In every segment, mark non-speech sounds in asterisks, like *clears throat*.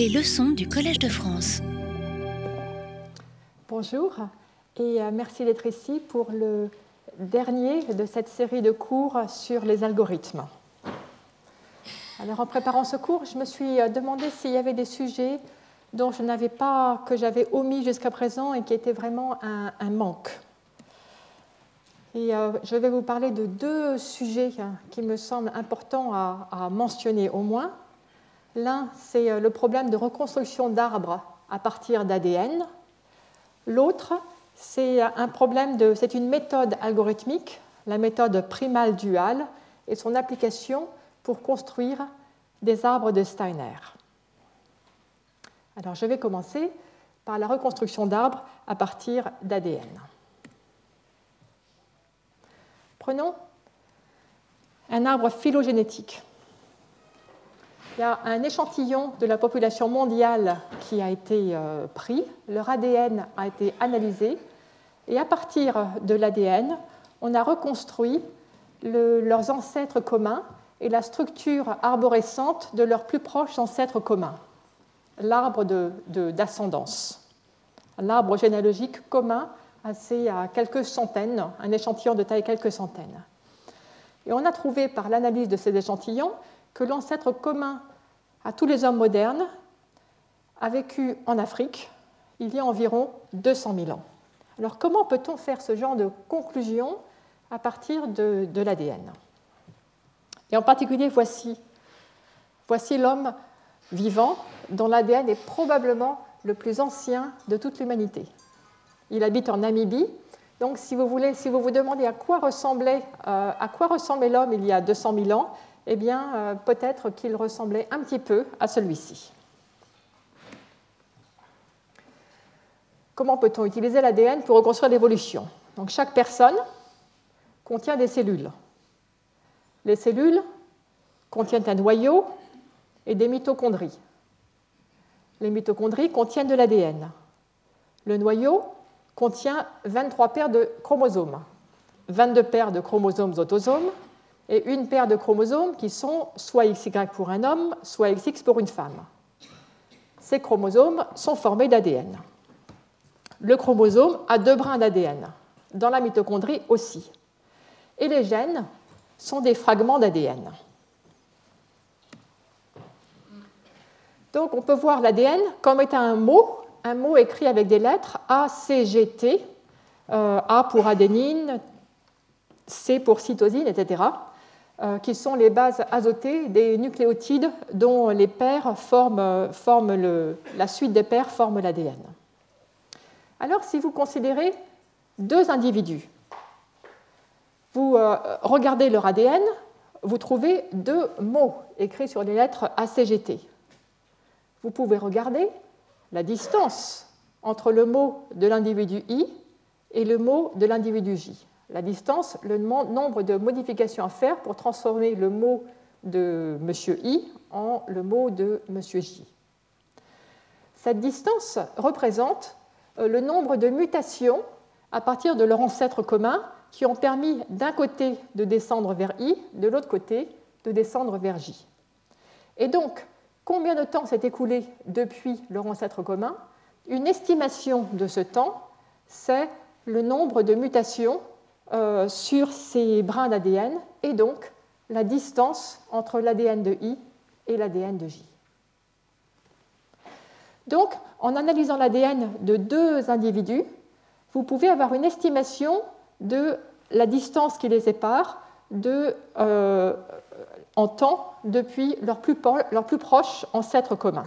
Les leçons du Collège de France. Bonjour et euh, merci d'être ici pour le dernier de cette série de cours sur les algorithmes. Alors en préparant ce cours, je me suis euh, demandé s'il y avait des sujets dont je n'avais pas, que j'avais omis jusqu'à présent et qui étaient vraiment un, manque. Et euh, je vais vous parler de deux sujets hein, qui me semblent importants à, mentionner au moins. L'un, c'est euh, le problème de reconstruction d'arbres à partir d'ADN. L'autre, c'est un problème de, c'est une méthode algorithmique, la méthode primale duale, et son application pour construire des arbres de Steiner. Alors je vais commencer par la reconstruction d'arbres à partir d'ADN. Prenons un arbre phylogénétique. Il y a un échantillon de la population mondiale qui a été euh, pris, leur ADN a été analysé, et à partir de l'ADN, on a reconstruit leurs ancêtres communs et la structure arborescente de leurs plus proches ancêtres communs. L'arbre d'ascendance, l'arbre généalogique commun assez à quelques centaines, un échantillon de taille quelques centaines. Et on a trouvé par l'analyse de ces échantillons que l'ancêtre commun à tous les hommes modernes a vécu en Afrique il y a environ 200 000 ans. Alors comment peut-on faire ce genre de conclusion à partir de, l'ADN Et en particulier, voici, l'homme vivant dont l'ADN est probablement le plus ancien de toute l'humanité. Il habite en Namibie. Donc, si vous, voulez, si vous vous demandez à quoi ressemblait, euh, à quoi ressemblait l'homme il y a 200 000 ans, eh bien, euh, peut-être qu'il ressemblait un petit peu à celui-ci. Comment peut-on utiliser l'ADN pour reconstruire l'évolution? Donc, chaque personne contient des cellules. Les cellules contiennent un noyau et des mitochondries. Les mitochondries contiennent de l'ADN. Le noyau contient 23 paires de chromosomes, 22 paires de chromosomes autosomes et une paire de chromosomes qui sont soit XY pour un homme, soit XX pour une femme. Ces chromosomes sont formés d'ADN. Le chromosome a deux brins d'ADN, dans la mitochondrie aussi. Et les gènes sont des fragments d'ADN. Donc on peut voir l'ADN comme étant un mot, un mot écrit avec des lettres A, C, G, T, euh, A pour adénine, C pour cytosine, etc., qui sont les bases azotées des nucléotides dont les paires forment, la suite des paires forme l'ADN. Alors si vous considérez deux individus, vous euh, regardez leur ADN, vous trouvez deux mots écrits sur les lettres ACGT vous pouvez regarder la distance entre le mot de l'individu I et le mot de l'individu J. La distance, le nombre de modifications à faire pour transformer le mot de M. I en le mot de M. J. Cette distance représente euh, le nombre de mutations à partir de leur ancêtre commun qui ont permis d'un côté de descendre vers I, de l'autre côté de descendre vers J. Et donc, combien de temps s'est écoulé depuis leur ancêtre commun? Une estimation de ce temps, c'est le nombre de mutations euh, sur ces brins d'ADN et donc la distance entre l'ADN de I et l'ADN de J. Donc, en analysant l'ADN de deux individus, vous pouvez avoir une estimation de la distance qui les sépare euh, en temps depuis leur plus, leur plus proche ancêtre commun.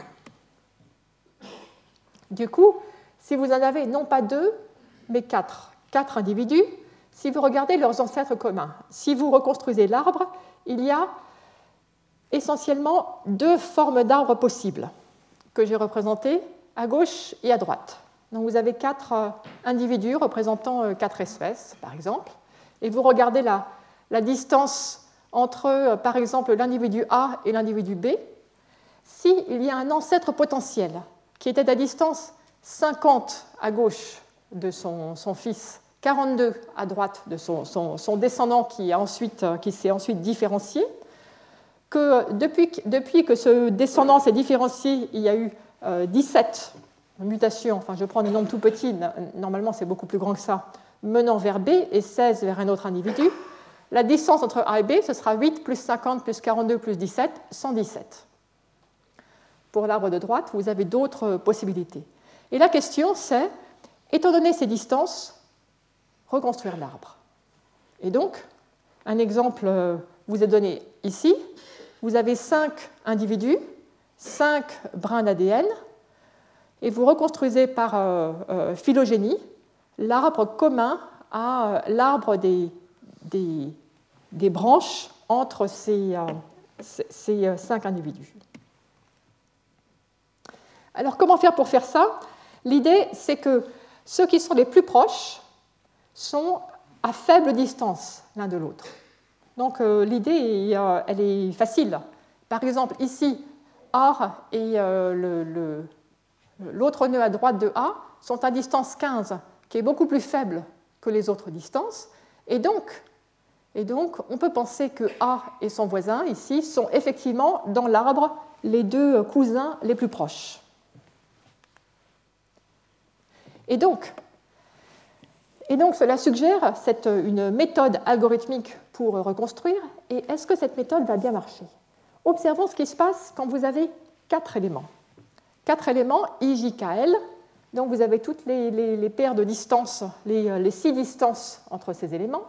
Du coup, si vous en avez non pas deux, mais quatre, quatre individus, si vous regardez leurs ancêtres communs, si vous reconstruisez l'arbre, il y a essentiellement deux formes d'arbres possibles que j'ai représentées à gauche et à droite. Donc vous avez quatre euh, individus représentant euh, quatre espèces, par exemple, et vous regardez la, la distance entre, euh, par exemple, l'individu A et l'individu B, s'il y a un ancêtre potentiel qui était à distance 50 à gauche de son, fils, 42 à droite de son, descendant qui, euh, qui s'est ensuite différencié, que depuis, depuis que ce descendant s'est différencié, il y a eu 17 mutations, enfin je prends des nombres tout petits, normalement c'est beaucoup plus grand que ça, menant vers B et 16 vers un autre individu, la distance entre A et B, ce sera 8 plus 50 plus 42 plus 17, 117. Pour l'arbre de droite, vous avez d'autres possibilités. Et la question, c'est, étant donné ces distances, reconstruire l'arbre. Et donc, un exemple euh, vous est donné ici. Vous avez 5 individus, 5 brins d'ADN, et vous reconstruisez par euh, euh, phylogénie l'arbre commun à l'arbre des, branches entre ces, cinq individus. Alors comment faire pour faire ça? L'idée, c'est que ceux qui sont les plus proches sont à faible distance l'un de l'autre. Donc euh, l'idée, elle est facile. Par exemple, ici, R et euh, l'autre nœud à droite de A sont à distance 15, qui est beaucoup plus faible que les autres distances. Et donc, et donc, on peut penser que A et son voisin, ici, sont effectivement dans l'arbre les deux cousins les plus proches. Et donc, et donc cela suggère une méthode algorithmique pour reconstruire. Et est-ce que cette méthode va bien marcher? Observons ce qui se passe quand vous avez quatre éléments. Quatre éléments IJKL. Donc vous avez toutes les, paires de distances, les, les six distances entre ces éléments.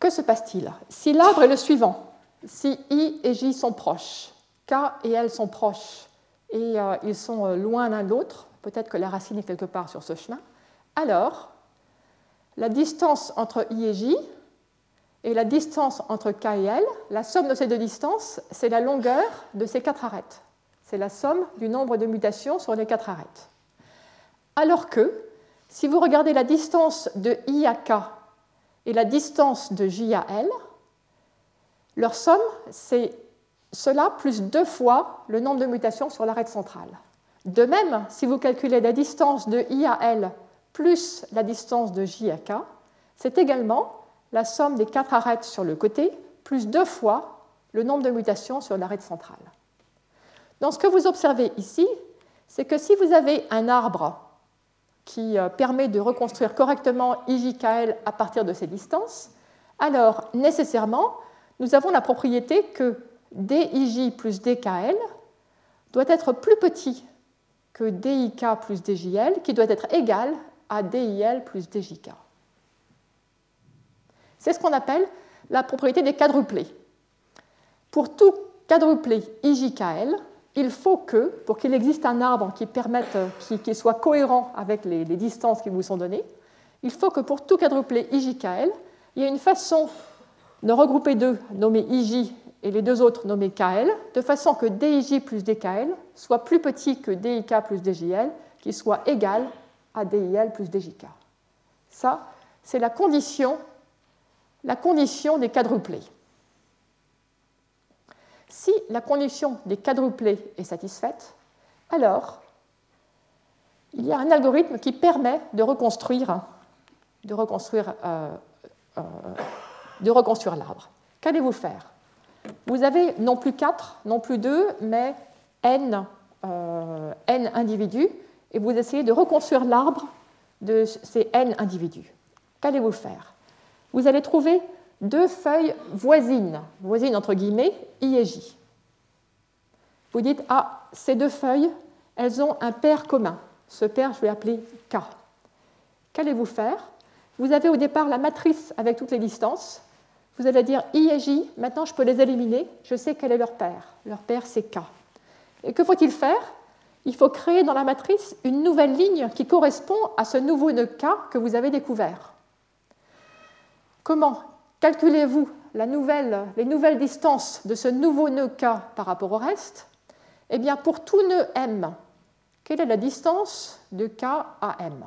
Que se passe-t-il? Si l'arbre est le suivant, si I et J sont proches, K et L sont proches, et euh, ils sont euh, loin l'un de l'autre, peut-être que la racine est quelque part sur ce chemin, alors la distance entre I et J et la distance entre K et L, la somme de ces deux distances, c'est la longueur de ces quatre arêtes. C'est la somme du nombre de mutations sur les quatre arêtes. Alors que, si vous regardez la distance de I à K et la distance de J à L, leur somme, c'est cela plus deux fois le nombre de mutations sur l'arête centrale. De même, si vous calculez la distance de I à L plus la distance de J à K, c'est également la somme des quatre arêtes sur le côté plus deux fois le nombre de mutations sur l'arête centrale. Donc ce que vous observez ici, c'est que si vous avez un arbre qui euh, permet de reconstruire correctement IJKL à partir de ces distances, alors nécessairement, nous avons la propriété que DIJ plus DKL doit être plus petit que DIK plus DJL, qui doit être égal à DIL plus DJK. C'est ce qu'on appelle la propriété des quadruplés. Pour tout quadruplé IJKL, il faut que, pour qu'il existe un arbre qui, permette, qui, soit cohérent avec les, distances qui vous sont données, il faut que pour tout quadruplé IJKL, il y ait une façon de regrouper deux nommés IJ et les deux autres nommés KL, de façon que DIJ plus DKL soit plus petit que DIK plus DJL, qui soit égal à DIL plus DJK. Ça, c'est la condition, la condition des quadruplés. Si la condition des quadruplés est satisfaite, alors il y a un algorithme qui permet de reconstruire, de reconstruire, euh, euh, de reconstruire l'arbre. Qu'allez-vous faire? Vous avez non plus 4, non plus 2, mais n, euh, n individus, et vous essayez de reconstruire l'arbre de ces n individus. Qu'allez-vous faire? Vous allez trouver deux feuilles voisines, voisines entre guillemets, I et J. Vous dites, ah, ces deux feuilles, elles ont un pair commun. Ce pair, je vais l'appeler K. Qu'allez-vous faire? Vous avez au départ la matrice avec toutes les distances, vous allez dire I et J, maintenant je peux les éliminer, je sais quel est leur paire. Leur paire, c'est K. Et que faut-il faire? Il faut créer dans la matrice une nouvelle ligne qui correspond à ce nouveau nœud K que vous avez découvert. Comment calculez-vous les nouvelles distances de ce nouveau nœud K par rapport au reste? Eh bien, pour tout nœud M, quelle est la distance de K à M?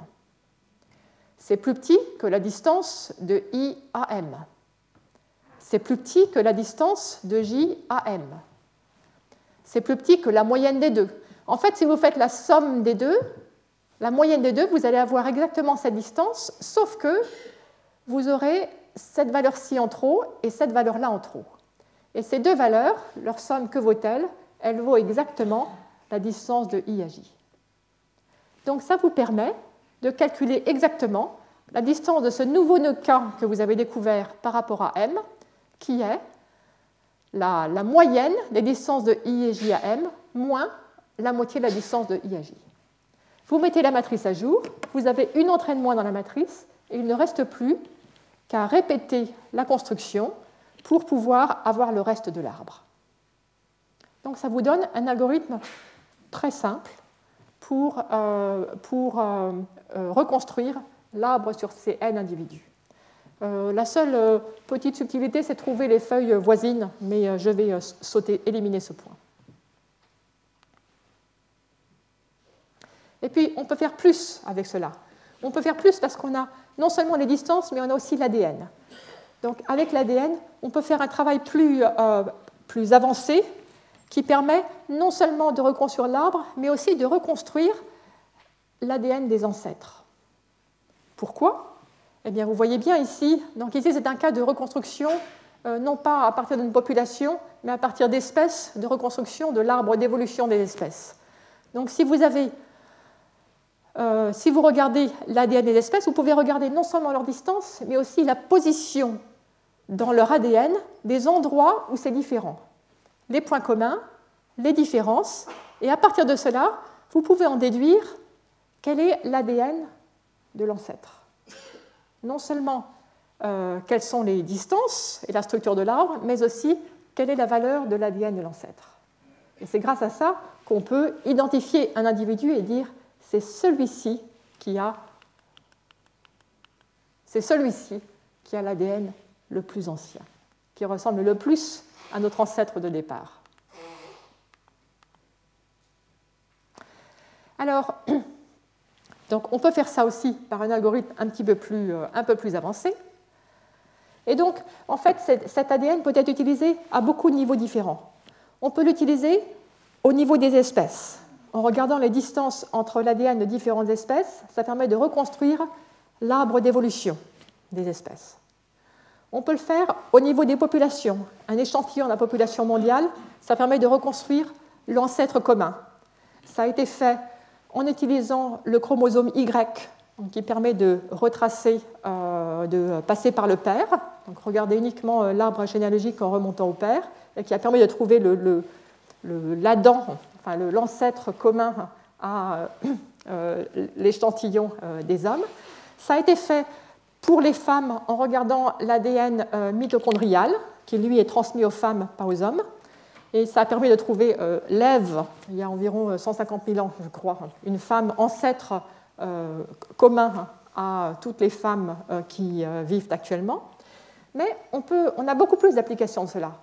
C'est plus petit que la distance de I à M c'est plus petit que la distance de J à M. C'est plus petit que la moyenne des deux. En fait, si vous faites la somme des deux, la moyenne des deux, vous allez avoir exactement cette distance, sauf que vous aurez cette valeur-ci en trop et cette valeur-là en trop. Et ces deux valeurs, leur somme, que vaut-elle Elle vaut exactement la distance de I à J. Donc ça vous permet de calculer exactement la distance de ce nouveau nœud K que vous avez découvert par rapport à M, qui est la, moyenne des distances de I et J à M moins la moitié de la distance de I à J. Vous mettez la matrice à jour, vous avez une entraîne moins dans la matrice, et il ne reste plus qu'à répéter la construction pour pouvoir avoir le reste de l'arbre. Donc ça vous donne un algorithme très simple pour, euh, euh, euh, reconstruire l'arbre sur ces n individus. La seule petite subtilité, c'est trouver les feuilles voisines, mais je vais sauter, éliminer ce point. Et puis, on peut faire plus avec cela. On peut faire plus parce qu'on a non seulement les distances, mais on a aussi l'ADN. Donc, avec l'ADN, on peut faire un travail plus, plus avancé qui permet non seulement de reconstruire l'arbre, mais aussi de reconstruire l'ADN des ancêtres. Pourquoi? Eh bien, vous voyez bien ici, donc ici c'est un cas de reconstruction, euh, non pas à partir d'une population, mais à partir d'espèces, de reconstruction de l'arbre d'évolution des espèces. Donc si vous avez, euh, si vous regardez l'ADN des espèces, vous pouvez regarder non seulement leur distance, mais aussi la position dans leur ADN des endroits où c'est différent les points communs, les différences, et à partir de cela, vous pouvez en déduire quel est l'ADN de l'ancêtre. Non seulement euh, quelles sont les distances et la structure de l'arbre, mais aussi quelle est la valeur de l'ADN de l'ancêtre. Et c'est grâce à ça qu'on peut identifier un individu et dire c'est celui-ci qui a c'est celui-ci qui a l'ADN le plus ancien, qui ressemble le plus à notre ancêtre de départ. Alors, *clears throat* donc on peut faire ça aussi par un algorithme un petit peu plus, euh, peu plus avancé. Et donc, en fait, cet ADN peut être utilisé à beaucoup de niveaux différents. On peut l'utiliser au niveau des espèces. En regardant les distances entre l'ADN de différentes espèces, ça permet de reconstruire l'arbre d'évolution des espèces. On peut le faire au niveau des populations. Un échantillon de la population mondiale, ça permet de reconstruire l'ancêtre commun. Ça a été fait en utilisant le chromosome Y, qui permet de retracer, euh, de passer par le père. Donc regardez uniquement euh, l'arbre généalogique en remontant au père, et qui a permis de trouver l'Adam, enfin l'ancêtre commun à euh, l'échantillon des hommes. Ça a été fait pour les femmes en regardant l'ADN mitochondrial, qui lui est transmis aux femmes, pas aux hommes. Et ça a permis de trouver euh, l'Ève, il y a environ 150 euh, 000 ans, je crois, une femme ancêtre commun à toutes les femmes qui vivent actuellement. Mais on, peut, on a beaucoup plus d'applications de cela.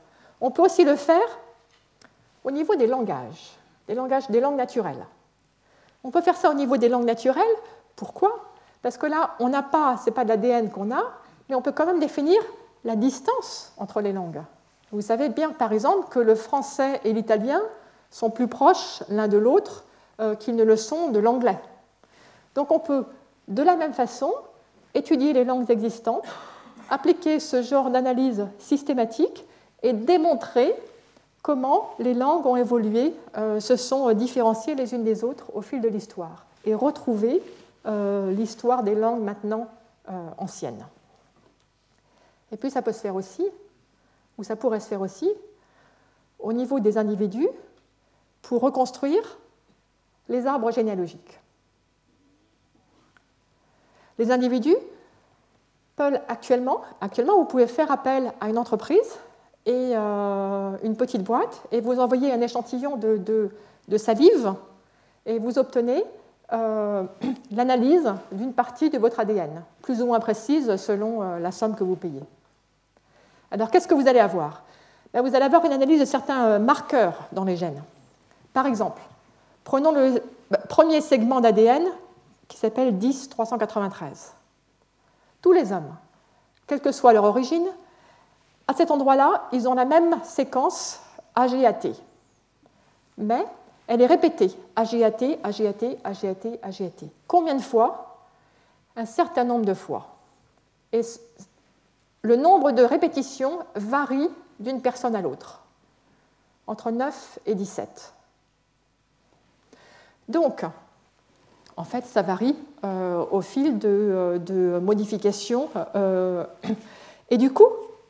On peut aussi le faire au niveau des langages, des langages, des langues naturelles. On peut faire ça au niveau des langues naturelles. Pourquoi? Parce que là, on n'a pas, ce n'est pas de l'ADN qu'on a, mais on peut quand même définir la distance entre les langues. Vous savez bien, par exemple, que le français et l'italien sont plus proches l'un de l'autre euh, qu'ils ne le sont de l'anglais. Donc on peut, de la même façon, étudier les langues existantes, appliquer ce genre d'analyse systématique et démontrer comment les langues ont évolué, euh, se sont différenciées les unes des autres au fil de l'histoire, et retrouver euh, l'histoire des langues maintenant anciennes. Et puis ça peut se faire aussi, ou ça pourrait se faire aussi, au niveau des individus, pour reconstruire les arbres généalogiques. Les individus peuvent actuellement, actuellement, vous pouvez faire appel à une entreprise et euh, une petite boîte et vous envoyez un échantillon de, de salive et vous obtenez euh, *clears throat* l'analyse d'une partie de votre ADN, plus ou moins précise selon euh, la somme que vous payez. Alors qu'est-ce que vous allez avoir? Ben, Vous allez avoir une analyse de certains euh, marqueurs dans les gènes. Par exemple, prenons le ben, premier segment d'ADN qui s'appelle 10-393. Tous les hommes, quelle que soit leur origine, à cet endroit-là, ils ont la même séquence AGAT. Mais elle est répétée, AGAT, AGAT, AGAT, AGAT. Combien de fois? Un certain nombre de fois. Le nombre de répétitions varie d'une personne à l'autre, entre 9 et 17. Donc, en fait, ça varie euh, au fil de, euh, modifications. Euh, et, du coup,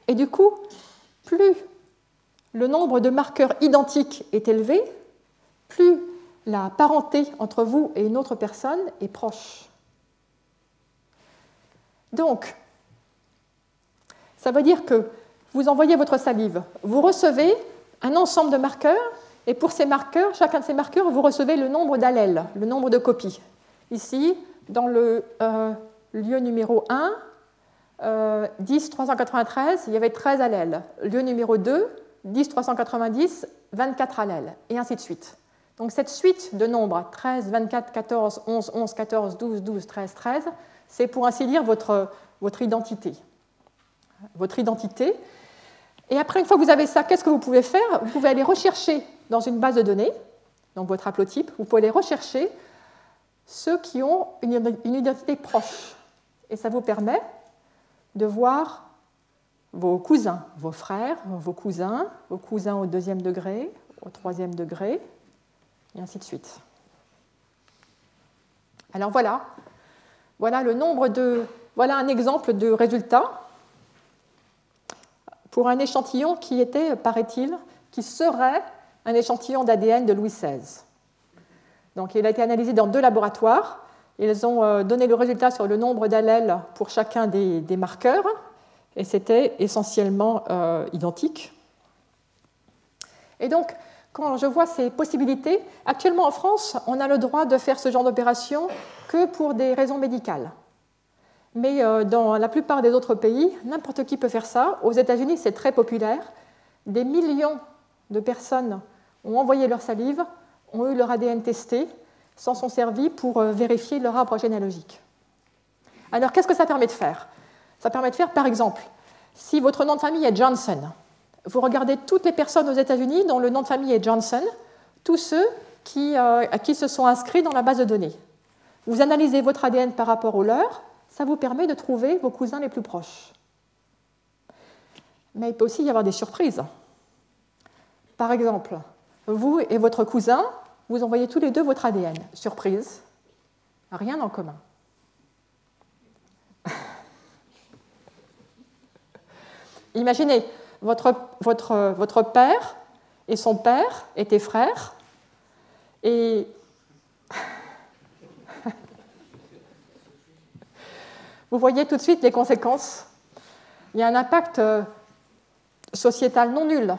et du coup, plus le nombre de marqueurs identiques est élevé, plus la parenté entre vous et une autre personne est proche. Donc, ça veut dire que vous envoyez votre salive, vous recevez un ensemble de marqueurs, et pour ces marqueurs, chacun de ces marqueurs, vous recevez le nombre d'allèles, le nombre de copies. Ici, dans le euh, lieu numéro 1, euh, 10 393, il y avait 13 allèles. Lieu numéro 2, 10 390, 24 allèles, et ainsi de suite. Donc cette suite de nombres, 13, 24, 14, 11, 11, 14, 12, 12, 13, 13, c'est pour ainsi dire votre, votre identité. Votre identité. Et après, une fois que vous avez ça, qu'est-ce que vous pouvez faire? Vous pouvez aller rechercher dans une base de données, donc votre haplotype, vous pouvez aller rechercher ceux qui ont une identité proche. Et ça vous permet de voir vos cousins, vos frères, vos cousins, vos cousins au deuxième degré, au troisième degré, et ainsi de suite. Alors voilà, voilà le nombre de, voilà un exemple de résultat pour un échantillon qui était, paraît-il, qui serait un échantillon d'ADN de Louis XVI. Donc il a été analysé dans deux laboratoires. Ils ont euh, donné le résultat sur le nombre d'allèles pour chacun des, marqueurs, et c'était essentiellement euh, identique. Et donc, quand je vois ces possibilités, actuellement en France, on a le droit de faire ce genre d'opération que pour des raisons médicales. Mais euh, dans la plupart des autres pays, n'importe qui peut faire ça. Aux États-Unis, c'est très populaire. Des millions de personnes ont envoyé leur salive, ont eu leur ADN testé, s'en sont servis pour euh, vérifier leur arbre généalogique. Alors, qu'est-ce que ça permet de faire? Ça permet de faire, par exemple, si votre nom de famille est Johnson, vous regardez toutes les personnes aux États-Unis dont le nom de famille est Johnson, tous ceux qui, euh, qui se sont inscrits dans la base de données. Vous analysez votre ADN par rapport au leur, ça vous permet de trouver vos cousins les plus proches. Mais il peut aussi y avoir des surprises. Par exemple, vous et votre cousin, vous envoyez tous les deux votre ADN. Surprise, rien en commun. *laughs* Imaginez, votre, votre, votre père et son père étaient frères, et vous voyez tout de suite les conséquences. Il y a un impact euh, sociétal non nul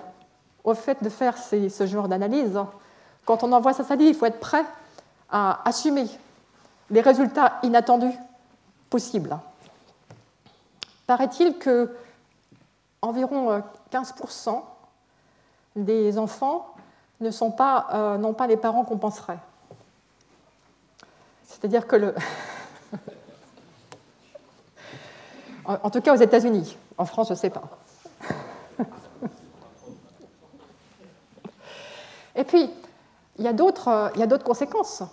au fait de faire ce genre d'analyse. Quand on envoie sa salive, il faut être prêt à assumer les résultats inattendus possibles. Paraît-il que environ 15% euh, des enfants ne sont pas, euh, n'ont pas les parents qu'on penserait. C'est-à-dire que le. *laughs* en tout cas aux États-Unis. En France, je ne sais pas. Et puis, il y a d'autres conséquences.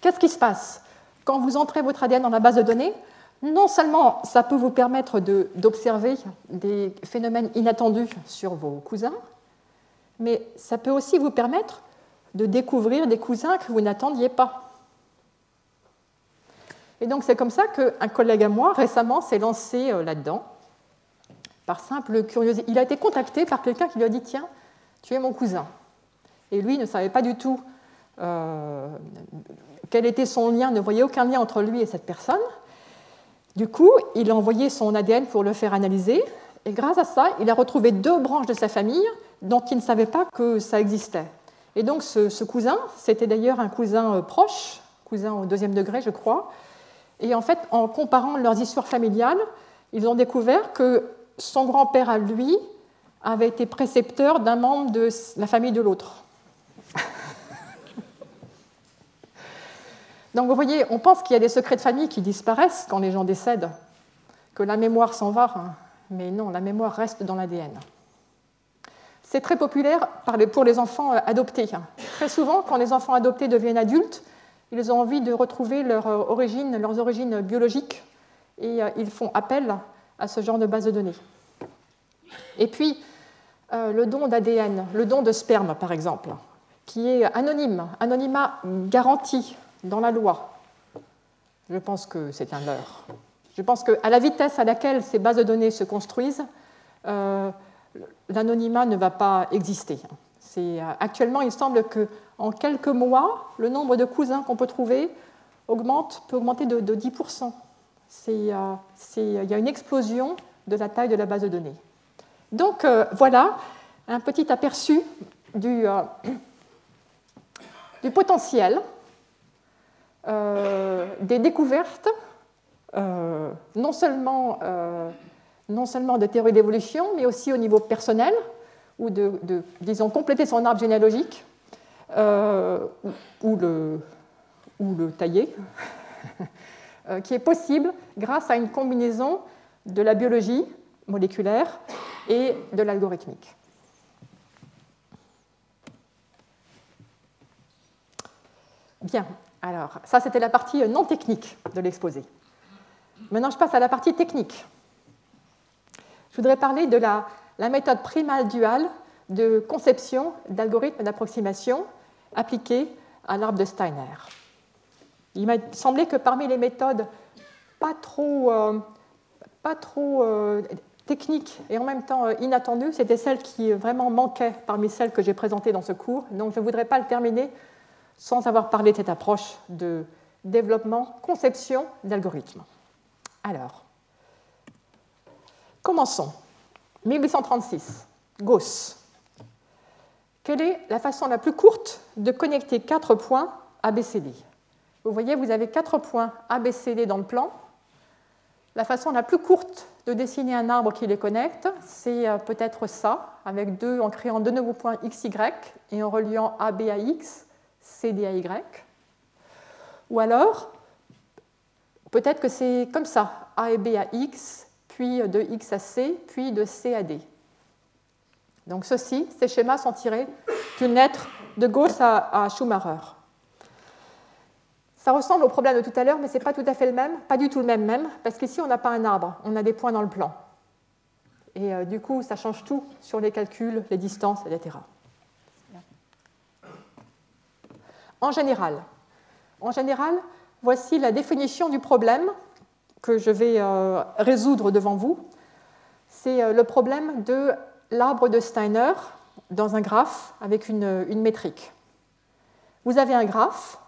Qu'est-ce qui se passe? Quand vous entrez votre ADN dans la base de données, non seulement ça peut vous permettre d'observer des phénomènes inattendus sur vos cousins, mais ça peut aussi vous permettre de découvrir des cousins que vous n'attendiez pas. Et donc c'est comme ça qu'un collègue à moi récemment s'est lancé euh, là-dedans, par simple curiosité. Il a été contacté par quelqu'un qui lui a dit Tiens, tu es mon cousin. Et lui ne savait pas du tout euh, quel était son lien, ne voyait aucun lien entre lui et cette personne. Du coup, il a envoyé son ADN pour le faire analyser, et grâce à ça, il a retrouvé deux branches de sa famille dont il ne savait pas que ça existait. Et donc ce, cousin, c'était d'ailleurs un cousin euh, proche, cousin au deuxième degré, je crois. Et en fait, en comparant leurs histoires familiales, ils ont découvert que son grand-père à lui avait été précepteur d'un membre de la famille de l'autre. *laughs* Donc vous voyez, on pense qu'il y a des secrets de famille qui disparaissent quand les gens décèdent, que la mémoire s'en va, hein. mais non, la mémoire reste dans l'ADN. C'est très populaire pour les enfants euh, adoptés. Hein. Très souvent, quand les enfants adoptés deviennent adultes, ils ont envie de retrouver leur euh, origine, leurs origines biologiques et euh, ils font appel à ce genre de base de données. Et puis, euh, le don d'ADN, le don de sperme, par exemple, qui est anonyme, anonymat garanti dans la loi. Je pense que c'est un leurre. Je pense qu'à la vitesse à laquelle ces bases de données se construisent, l'anonymat ne va pas exister. Actuellement, il semble qu'en quelques mois, le nombre de cousins qu'on peut trouver augmente, peut augmenter de, 10%. Euh, il y a une explosion de la taille de la base de données. Donc voilà un petit aperçu du, du potentiel des découvertes euh, non, seulement, euh, de théorie d'évolution, mais aussi au niveau personnel, ou de, disons, compléter son arbre généalogique, euh, ou, le, ou le tailler, *laughs* qui est possible grâce à une combinaison de la biologie moléculaire et de l'algorithmique. Bien, alors ça c'était la partie non technique de l'exposé. Maintenant, je passe à la partie technique. Je voudrais parler de la, méthode primale duale de conception d'algorithmes d'approximation appliqués à l'arbre de Steiner. Il m'a semblé que parmi les méthodes pas trop, euh, pas trop euh, techniques et en même temps euh, inattendues, c'était celle qui vraiment manquait parmi celles que j'ai présentées dans ce cours. Donc je ne voudrais pas le terminer sans avoir parlé de cette approche de développement, conception d'algorithmes. Alors, commençons. 1836, Gauss. Quelle est la façon la plus courte de connecter quatre points ABCD Vous voyez, vous avez quatre points ABCD dans le plan. La façon la plus courte de dessiner un arbre qui les connecte, c'est euh, peut-être ça, avec deux, en créant deux nouveaux points XY et en reliant AB à X, CD à Y. Ou alors, Peut-être que c'est comme ça, A et B à X, puis de X à C, puis de C à D. Donc ceci, ces schémas sont tirés d'une lettre de Gauss à, Schumacher. Ça ressemble au problème de tout à l'heure, mais ce n'est pas tout à fait le même, pas du tout le même même, parce qu'ici on n'a pas un arbre, on a des points dans le plan. Et euh, du coup, ça change tout sur les calculs, les distances, etc. En général, en général, voici la définition du problème que je vais euh, résoudre devant vous. C'est euh, le problème de l'arbre de Steiner dans un graphe avec une, métrique. Vous avez un graphe,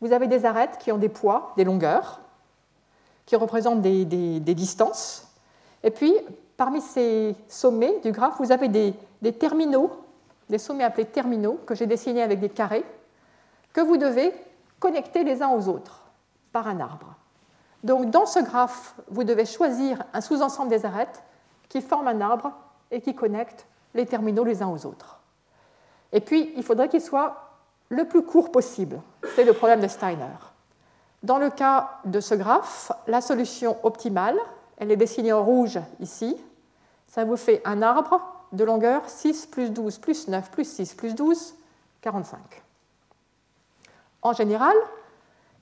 vous avez des arêtes qui ont des poids, des longueurs, qui représentent des, distances. Et puis, parmi ces sommets du graphe, vous avez des, des terminaux, des sommets appelés terminaux, que j'ai dessinés avec des carrés, que vous devez connectés les uns aux autres par un arbre. Donc dans ce graphe, vous devez choisir un sous-ensemble des arêtes qui forment un arbre et qui connectent les terminaux les uns aux autres. Et puis, il faudrait qu'il soit le plus court possible. C'est le problème de Steiner. Dans le cas de ce graphe, la solution optimale, elle est dessinée en rouge ici, ça vous fait un arbre de longueur 6 plus 12 plus 9 plus 6 plus 12, 45. En général,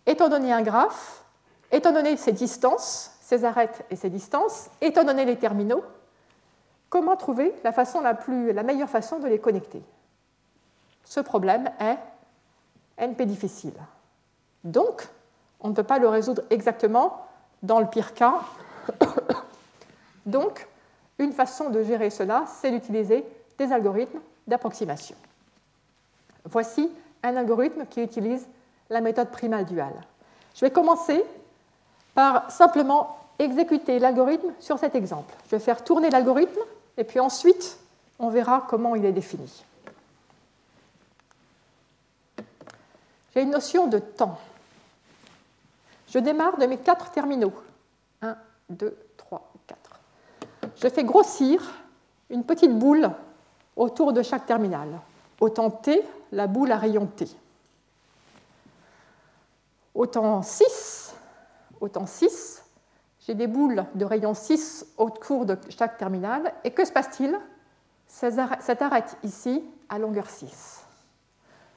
étant donné un graphe, étant donné ses distances, ses arêtes et ses distances, étant donné les terminaux, comment trouver la, façon la, plus, la meilleure façon de les connecter Ce problème est NP difficile. Donc, on ne peut pas le résoudre exactement dans le pire cas. *coughs* Donc, une façon de gérer cela, c'est d'utiliser des algorithmes d'approximation. Voici un algorithme qui utilise la méthode primale duale. Je vais commencer par simplement exécuter l'algorithme sur cet exemple. Je vais faire tourner l'algorithme et puis ensuite, on verra comment il est défini. J'ai une notion de temps. Je démarre de mes quatre terminaux. 1, 2, 3, 4. Je fais grossir une petite boule autour de chaque terminal. Autant T, la boule à rayon T. Autant 6, autant 6, des boules de rayon 6 au cours de chaque terminal. Et que se passe-t-il? Ça s'arrête ici à longueur 6.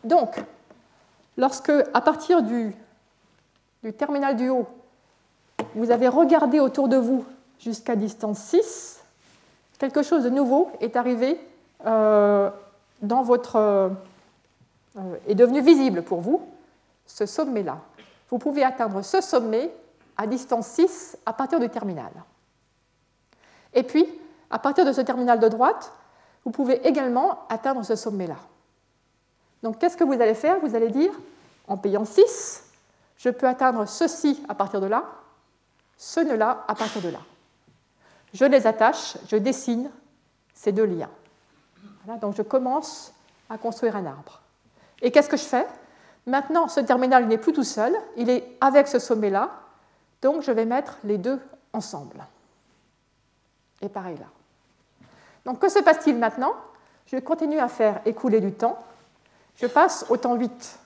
Donc, lorsque, à partir du, du terminal du haut, vous avez regardé autour de vous jusqu'à distance 6, quelque chose de nouveau est arrivé euh, dans votre. Euh, est devenu visible pour vous, ce sommet-là. Vous pouvez atteindre ce sommet à distance 6 à partir du terminal. Et puis, à partir de ce terminal de droite, vous pouvez également atteindre ce sommet-là. Donc, qu'est-ce que vous allez faire? Vous allez dire, en payant 6, je peux atteindre ceci à partir de là, ce nœud-là à partir de là. Je les attache, je dessine ces deux liens. donc je commence à construire un arbre. Et qu'est-ce que je fais? Maintenant, ce terminal n'est plus tout seul, il est avec ce sommet-là, donc je vais mettre les deux ensemble. Et pareil là. Donc que se passe-t-il maintenant? Je continue à faire écouler du temps. Je passe au temps 8.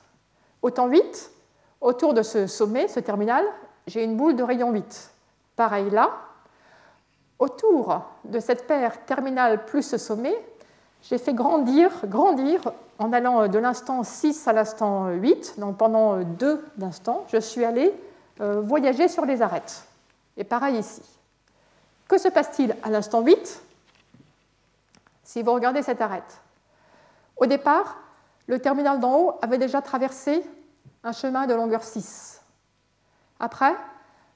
Au temps 8, autour de ce sommet, ce terminal, j'ai une boule de rayon 8. Pareil là. Autour de cette paire terminale plus ce sommet, j'ai fait grandir, grandir en allant de l'instant 6 à l'instant 8, donc pendant deux instants, je suis allé voyager sur les arêtes. Et pareil ici. Que se passe-t-il à l'instant 8 si vous regardez cette arête? Au départ, le terminal d'en haut avait déjà traversé un chemin de longueur 6. Après,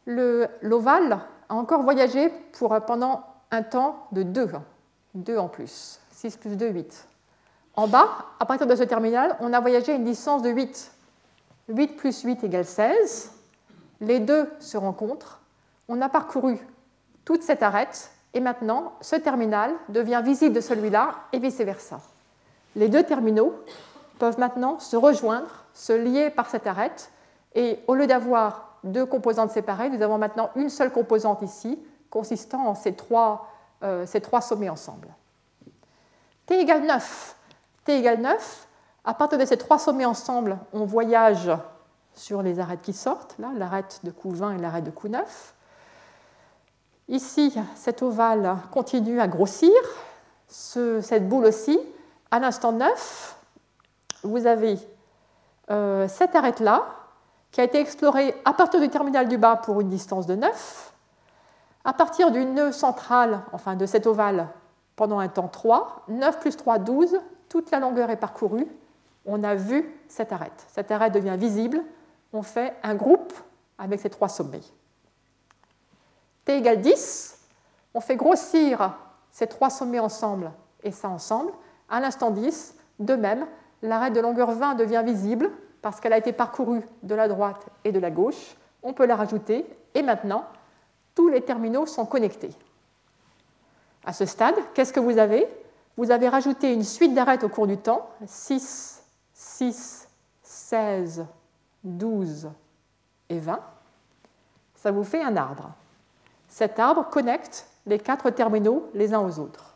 l'ovale a encore voyagé pour, pendant un temps de 2, 2 en plus, 6 plus 2, 8. En bas, à partir de ce terminal, on a voyagé une distance de 8. 8 plus 8 égale 16. Les deux se rencontrent. On a parcouru toute cette arête et maintenant, ce terminal devient visible de celui-là et vice-versa. Les deux terminaux peuvent maintenant se rejoindre, se lier par cette arête, et au lieu d'avoir deux composantes séparées, nous avons maintenant une seule composante ici, consistant en ces trois, euh, ces trois sommets ensemble. T égale 9. T égale 9. À partir de ces trois sommets ensemble, on voyage sur les arêtes qui sortent, là, l'arête de coup 20 et l'arête de coup 9. Ici, cet ovale continue à grossir, cette boule aussi. À l'instant 9, vous avez euh, cette arête-là, qui a été explorée à partir du terminal du bas pour une distance de 9, à partir du nœud central, enfin de cet ovale, pendant un temps 3, 9 plus 3, 12, toute la longueur est parcourue, on a vu cette arête. Cette arête devient visible, on fait un groupe avec ces trois sommets t égale 10, on fait grossir ces trois sommets ensemble et ça ensemble. À l'instant 10, de même, l'arête de longueur 20 devient visible parce qu'elle a été parcourue de la droite et de la gauche. On peut la rajouter et maintenant, tous les terminaux sont connectés. À ce stade, qu'est-ce que vous avez? Vous avez rajouté une suite d'arêtes au cours du temps, 6, 6, 16, 12 et 20. Ça vous fait un arbre. Cet arbre connecte les quatre terminaux les uns aux autres.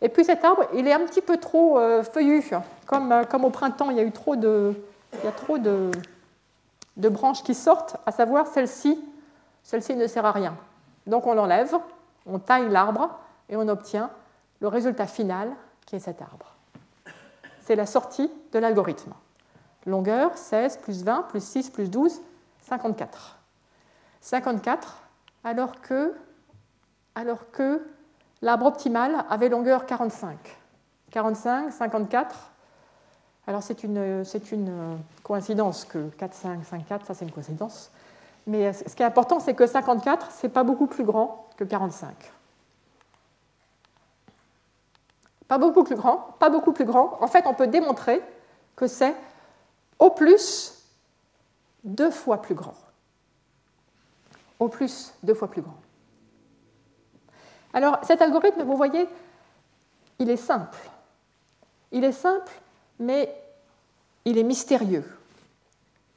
Et puis cet arbre, il est un petit peu trop euh, feuillu. Comme, euh, comme, au printemps, il y a eu trop de, il de branches qui sortent, à savoir celle-ci, celle-ci ne sert à rien. Donc on l'enlève, on taille l'arbre et on obtient le résultat final qui est cet arbre. C'est la sortie de l'algorithme. Longueur 16 plus 20 plus 6 plus 12, 54. 54, alors que, l'arbre optimal avait longueur 45. 45, 54. Alors c'est une, une, coïncidence que 4, 5, 5, 4, ça c'est une coïncidence. Mais ce qui est important, c'est que 54, c'est pas beaucoup plus grand que 45. Pas beaucoup plus grand, pas beaucoup plus grand. En fait, on peut démontrer que c'est au plus deux fois plus grand au plus deux fois plus grand. Alors cet algorithme, vous voyez, il est simple. Il est simple, mais il est mystérieux.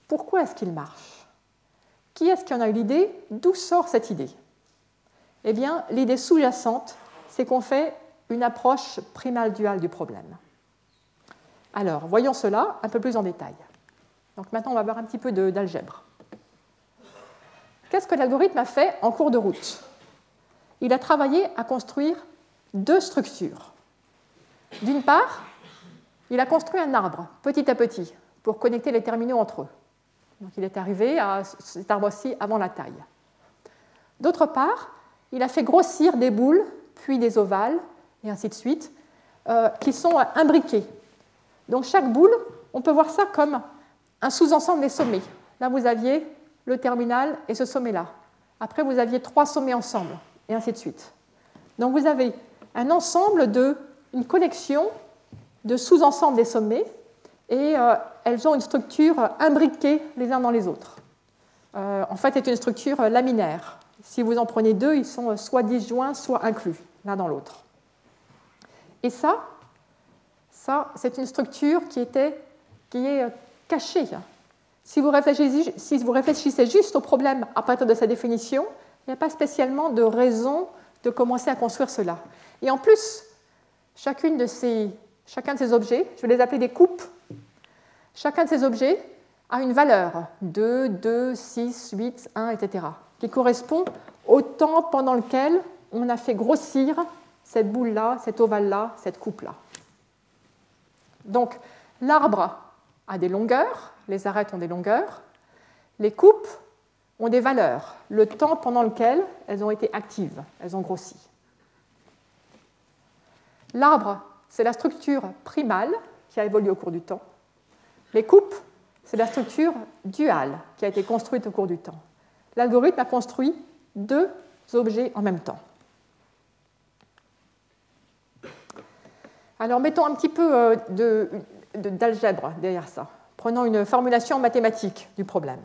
Pourquoi est-ce qu'il marche? Qui est-ce qui en a eu l'idée? D'où sort cette idée? Eh bien, l'idée sous-jacente, c'est qu'on fait une approche primale duale du problème. Alors, voyons cela un peu plus en détail. Donc maintenant, on va voir un petit peu d'algèbre. Qu'est-ce que l'algorithme a fait en cours de route? Il a travaillé à construire deux structures. D'une part, il a construit un arbre petit à petit pour connecter les terminaux entre eux. Donc il est arrivé à cet arbre-ci avant la taille. D'autre part, il a fait grossir des boules puis des ovales, et ainsi de suite, euh, qui sont imbriqués. Donc chaque boule, on peut voir ça comme un sous-ensemble des sommets. Là, vous aviez le terminal et ce sommet-là. Après, vous aviez trois sommets ensemble, et ainsi de suite. Donc vous avez un ensemble de, une collection de sous-ensembles des sommets, et euh, elles ont une structure imbriquée les uns dans les autres. Euh, en fait, c'est une structure laminaire. Si vous en prenez deux, ils sont soit disjoints, soit inclus l'un dans l'autre. Et ça, ça c'est une structure qui, était, qui est cachée. Si vous, réfléchissez, si vous réfléchissez juste au problème à partir de sa définition, il n'y a pas spécialement de raison de commencer à construire cela. Et en plus, chacune de ces, chacun de ces objets, je vais les appeler des coupes, chacun de ces objets a une valeur 2, 2, 6, 8, 1, etc., qui correspond au temps pendant lequel on a fait grossir cette boule-là, cet ovale-là, cette coupe-là. Donc, l'arbre a des longueurs, les arêtes ont des longueurs, les coupes ont des valeurs, le temps pendant lequel elles ont été actives, elles ont grossi. L'arbre, c'est la structure primale qui a évolué au cours du temps. Les coupes, c'est la structure duale qui a été construite au cours du temps. L'algorithme a construit deux objets en même temps. Alors mettons un petit peu euh, d'algèbre derrière ça. Prenons une formulation mathématique du problème.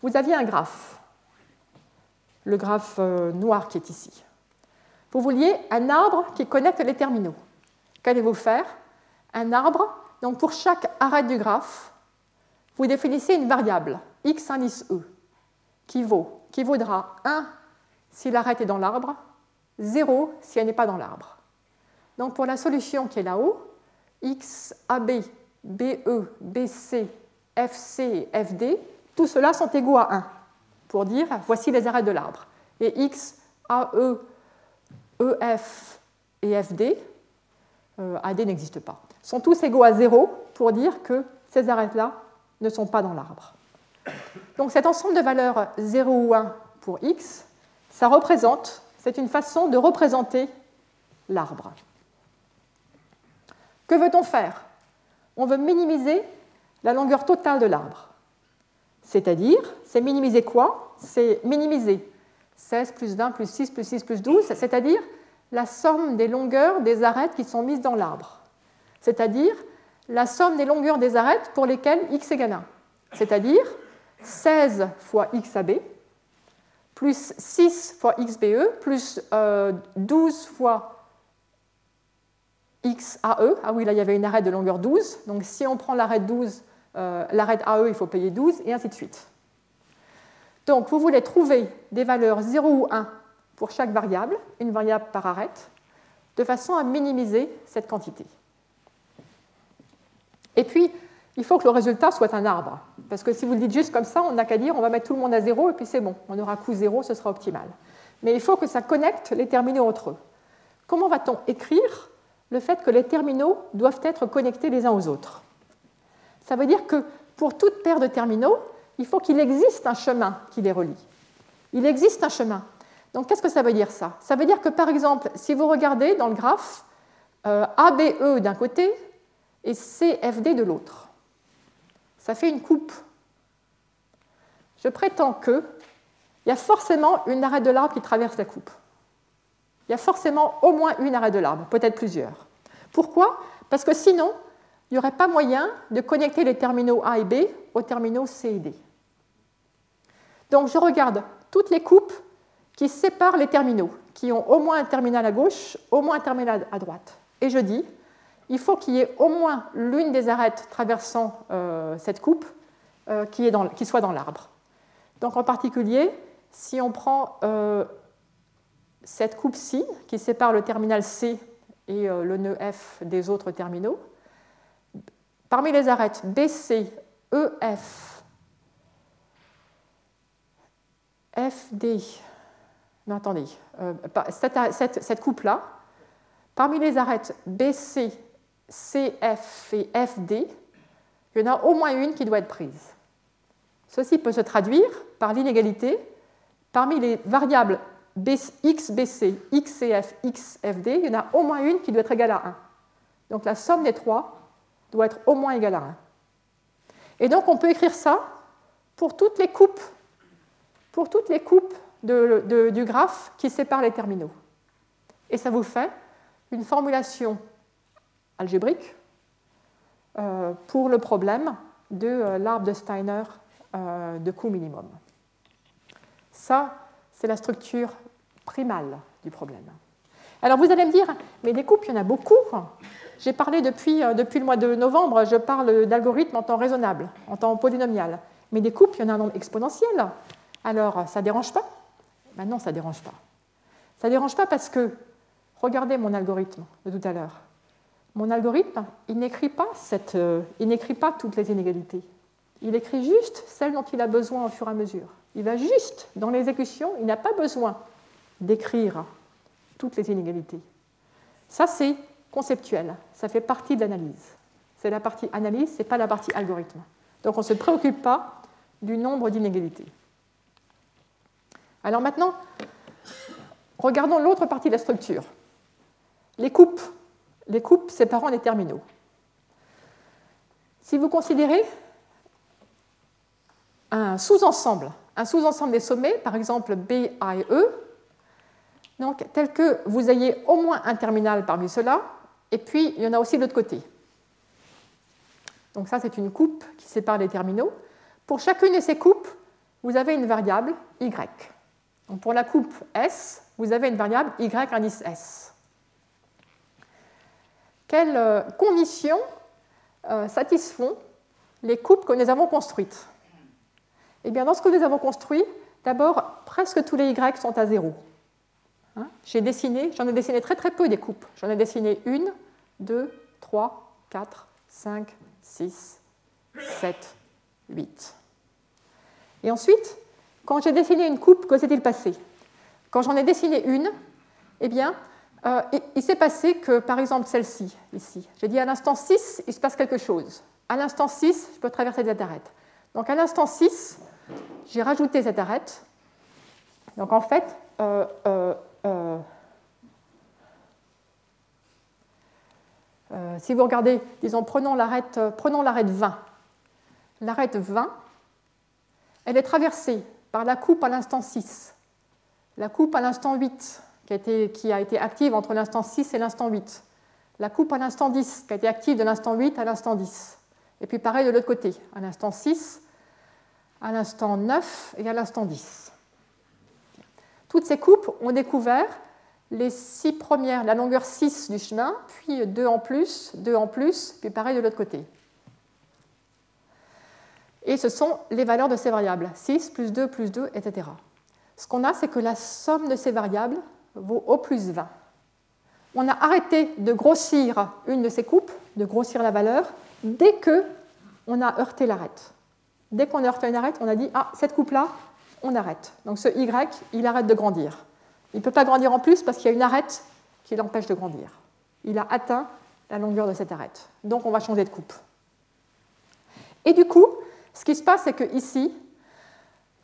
Vous aviez un graphe, le graphe euh, noir qui est ici. Vous vouliez un arbre qui connecte les terminaux. Qu'allez-vous faire? Un arbre, donc pour chaque arrêt du graphe, vous définissez une variable, x indice e, qui, vaut, qui vaudra 1 si l'arrêt est dans l'arbre, 0 si elle n'est pas dans l'arbre. Donc pour la solution qui est là-haut, x, AB, BE, BC, FC et FD, tout cela sont égaux à 1, pour dire voici les arrêts de l'arbre. Et x, AE, EF et FD, euh, AD n'existe pas, sont tous égaux à 0 pour dire que ces arêtes-là ne sont pas dans l'arbre. Donc cet ensemble de valeurs 0 ou 1 pour x, ça représente, c'est une façon de représenter l'arbre. Que veut-on faire? On veut minimiser la longueur totale de l'arbre. C'est-à-dire, c'est minimiser quoi? C'est minimiser 16 plus 20 plus 6 plus 6 plus 12, c'est-à-dire la somme des longueurs des arêtes qui sont mises dans l'arbre. C'est-à-dire la somme des longueurs des arêtes pour lesquelles x égale 1. C'est-à-dire 16 fois xab plus 6 fois xbe plus 12 euh, fois XAE. Ah oui, là, il y avait une arête de longueur 12. Donc, si on prend l'arête 12, euh, l'arête AE, il faut payer 12, et ainsi de suite. Donc, vous voulez trouver des valeurs 0 ou 1 pour chaque variable, une variable par arête, de façon à minimiser cette quantité. Et puis, il faut que le résultat soit un arbre. Parce que si vous le dites juste comme ça, on n'a qu'à dire on va mettre tout le monde à 0 et puis c'est bon. On aura coût 0, ce sera optimal. Mais il faut que ça connecte les terminaux entre eux. Comment va-t-on écrire le fait que les terminaux doivent être connectés les uns aux autres. Ça veut dire que pour toute paire de terminaux, il faut qu'il existe un chemin qui les relie. Il existe un chemin. Donc qu'est-ce que ça veut dire ça? Ça veut dire que par exemple, si vous regardez dans le graphe, euh, ABE d'un côté et CFD de l'autre, ça fait une coupe. Je prétends qu'il y a forcément une arête de l'arbre qui traverse la coupe il y a forcément au moins une arrêt de l'arbre, peut-être plusieurs. Pourquoi? Parce que sinon, il n'y aurait pas moyen de connecter les terminaux A et B aux terminaux C et D. Donc je regarde toutes les coupes qui séparent les terminaux, qui ont au moins un terminal à gauche, au moins un terminal à droite. Et je dis, il faut qu'il y ait au moins l'une des arêtes traversant euh, cette coupe euh, qui, qui, soit dans l'arbre. Donc en particulier, si on prend euh, cette coupe-ci, qui sépare le terminal C et euh, le nœud F des autres terminaux, parmi les arêtes BC, EF, FD, non attendez, euh, cette, coupe-là, parmi les arêtes BC, CF et FD, il y en a au moins une qui doit être prise. Ceci peut se traduire par l'inégalité parmi les variables XBC, XCF, XFD, il y en a au moins une qui doit être égale à 1. Donc la somme des trois doit être au moins égale à 1. Et donc on peut écrire ça pour toutes les coupes, pour toutes les coupes du graphe qui sépare les terminaux. Et ça vous fait une formulation algébrique euh, pour le problème de euh, l'arbre de Steiner euh, de coût minimum. Ça, c'est la structure primale du problème. Alors vous allez me dire, mais des coupes, il y en a beaucoup. J'ai parlé depuis, depuis le mois de novembre, je parle d'algorithmes en temps raisonnable, en temps polynomial. Mais des coupes, il y en a un nombre exponentiel. Alors, ça ne dérange pas? Maintenant, ça ne dérange pas. Ça ne dérange pas parce que, regardez mon algorithme de tout à l'heure. Mon algorithme, il n'écrit pas, euh, pas toutes les inégalités. Il écrit juste celles dont il a besoin au fur et à mesure. Il va juste, dans l'exécution, il n'a pas besoin d'écrire toutes les inégalités. Ça, c'est conceptuel. Ça fait partie de l'analyse. C'est la partie analyse, ce n'est pas la partie algorithme. Donc on ne se préoccupe pas du nombre d'inégalités. Alors maintenant, regardons l'autre partie de la structure. Les coupes les coupes séparant les terminaux. Si vous considérez un sous-ensemble, un sous-ensemble des sommets, par exemple B, A et E, donc, tel que vous ayez au moins un terminal parmi ceux-là, et puis il y en a aussi de l'autre côté. Donc ça, c'est une coupe qui sépare les terminaux. Pour chacune de ces coupes, vous avez une variable y. Donc pour la coupe S, vous avez une variable y indice S quelles euh, conditions euh, satisfont les coupes que nous avons construites? Eh bien, dans ce que nous avons construit, d'abord, presque tous les Y sont à zéro. Hein? J'ai dessiné, j'en ai dessiné très très peu des coupes. J'en ai dessiné une, deux, trois, quatre, cinq, six, sept, huit. Et ensuite, quand j'ai dessiné une coupe, que s'est-il passé? Quand j'en ai dessiné une, eh bien, euh, il s'est passé que, par exemple, celle-ci, ici, j'ai dit à l'instant 6, il se passe quelque chose. À l'instant 6, je peux traverser cette arête. Donc à l'instant 6, j'ai rajouté cette arête. Donc en fait, euh, euh, si vous regardez, disons, prenons l'arête, prenons l'arête 20. L'arête 20, elle est traversée par la coupe à l'instant 6, la coupe à l'instant 8, qui a, été, active entre l'instant 6 et l'instant 8. La coupe à l'instant 10, qui a été active de l'instant 8 à l'instant 10. Et puis pareil de l'autre côté, à l'instant 6, à l'instant 9 et à l'instant 10. Toutes ces coupes ont découvert les six premières, la longueur 6 du chemin, puis 2 en plus, 2 en plus, puis pareil de l'autre côté. Et ce sont les valeurs de ces variables, 6 plus 2 plus 2, etc. Ce qu'on a, c'est que la somme de ces variables vaut O plus 20. On a arrêté de grossir une de ces coupes, de grossir la valeur, dès que on a heurté l'arête. Dès qu'on a heurté une arête, on a dit Ah, cette coupe-là, on arrête. Donc ce Y, il arrête de grandir. Il ne peut pas grandir en plus parce qu'il y a une arête qui l'empêche de grandir. Il a atteint la longueur de cette arête. Donc on va changer de coupe. Et du coup, ce qui se passe, c'est qu'ici,